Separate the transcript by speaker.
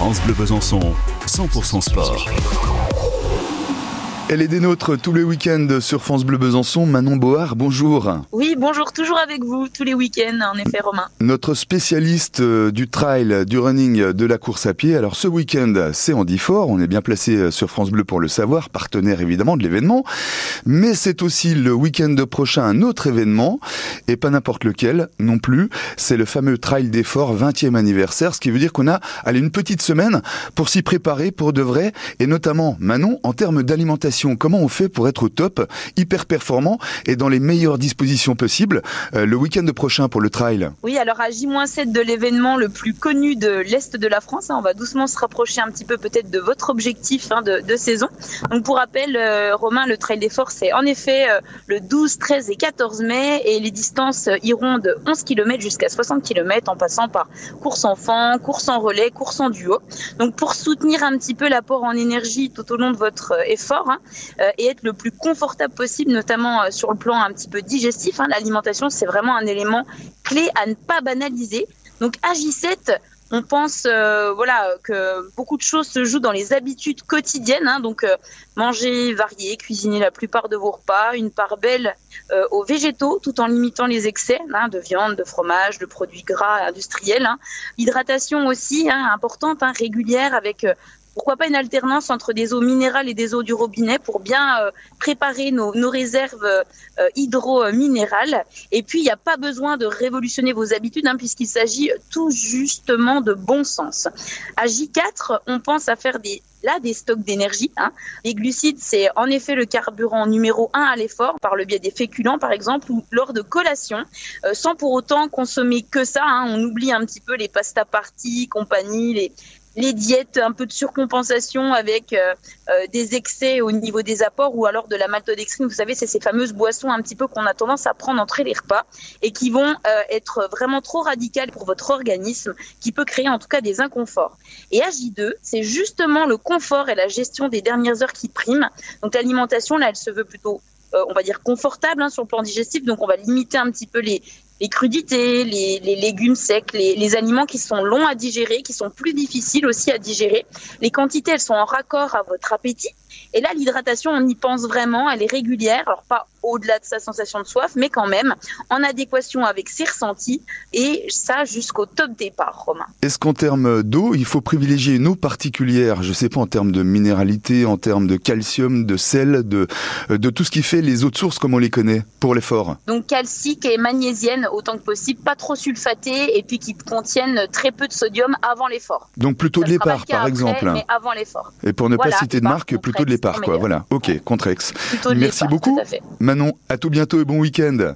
Speaker 1: France Bleu Besançon, 100% sport.
Speaker 2: Elle est des nôtres tous les week-ends sur France Bleu Besançon. Manon Board, bonjour.
Speaker 3: Oui, bonjour, toujours avec vous tous les week-ends, en effet, Romain.
Speaker 2: Notre spécialiste euh, du trail, du running, de la course à pied. Alors ce week-end, c'est Andy Fort. On est bien placé euh, sur France Bleu pour le savoir, partenaire évidemment de l'événement. Mais c'est aussi le week-end prochain un autre événement, et pas n'importe lequel non plus. C'est le fameux Trail d'effort 20e anniversaire, ce qui veut dire qu'on a allez, une petite semaine pour s'y préparer pour de vrai, et notamment, Manon, en termes d'alimentation Comment on fait pour être au top, hyper performant et dans les meilleures dispositions possibles euh, le week-end prochain pour le trail?
Speaker 3: Oui, alors à J-7 de l'événement le plus connu de l'Est de la France, hein, on va doucement se rapprocher un petit peu peut-être de votre objectif hein, de, saison. Donc pour rappel, euh, Romain, le Trail des Forces, c'est en effet euh, le 12, 13 et 14 mai et les distances iront de 11 km jusqu'à 60 km en passant par course enfant, course en relais, course en duo. Donc pour soutenir un petit peu l'apport en énergie tout au long de votre effort, hein, et être le plus confortable possible, notamment euh, sur le plan un petit peu digestif. Hein. L'alimentation, c'est vraiment un élément clé à ne pas banaliser. Donc à J7, on pense euh, voilà que beaucoup de choses se jouent dans les habitudes quotidiennes. Hein. donc manger varié, cuisiner la plupart de vos repas, une part belle aux végétaux, tout en limitant les excès hein, de viande, de fromage, de produits gras industriels. Hydratation aussi importante, régulière avec pourquoi pas une alternance entre des eaux minérales et des eaux du robinet pour bien euh, préparer nos, réserves euh, hydro-minérales. Et puis, il n'y a pas besoin de révolutionner vos habitudes hein, puisqu'il s'agit tout justement de bon sens. À J4, on pense à faire des là des stocks d'énergie. Hein. Les glucides, c'est en effet le carburant numéro un à l'effort par le biais des féculents, par exemple, ou lors de collation, euh, sans pour autant consommer que ça. Hein. On oublie un petit peu les pasta parties, compagnie, les, les diètes un peu de surcompensation avec euh, euh, des excès au niveau des apports ou alors de la maltodextrine. Vous savez, c'est ces fameuses boissons un petit peu qu'on a tendance à prendre entre les repas et qui vont euh, être vraiment trop radicales pour votre organisme, qui peut créer en tout cas des inconforts. Et AJ2, c'est justement le confort et la gestion des dernières heures qui priment. Donc l'alimentation, là, elle se veut plutôt on va dire confortable hein, sur le plan digestif, donc on va limiter un petit peu les, les crudités, les, légumes secs, les, les, aliments qui sont longs à digérer, qui sont plus difficiles aussi à digérer. Les quantités, elles sont en raccord à votre appétit. Et là, l'hydratation, on y pense vraiment, elle est régulière, alors pas au-delà de sa sensation de soif, mais quand même en adéquation avec ses ressentis, et ça jusqu'au top départ, Romain.
Speaker 2: Est-ce qu'en termes d'eau, il faut privilégier une eau particulière, je ne sais pas, en termes de minéralité, en termes de calcium, de sel, de, de tout ce qui fait les eaux de source comme on les connaît pour l'effort
Speaker 3: Donc calcique et magnésienne autant que possible, pas trop sulfatées, et puis qui contiennent très peu de sodium avant l'effort.
Speaker 2: Donc plutôt de l'épargne, par exemple.
Speaker 3: Mais avant l'effort.
Speaker 2: Et pour ne pas citer de marque, plutôt de l'épargne, quoi. Voilà, ok, Contrex. Merci beaucoup. Manon, à tout bientôt et bon week-end.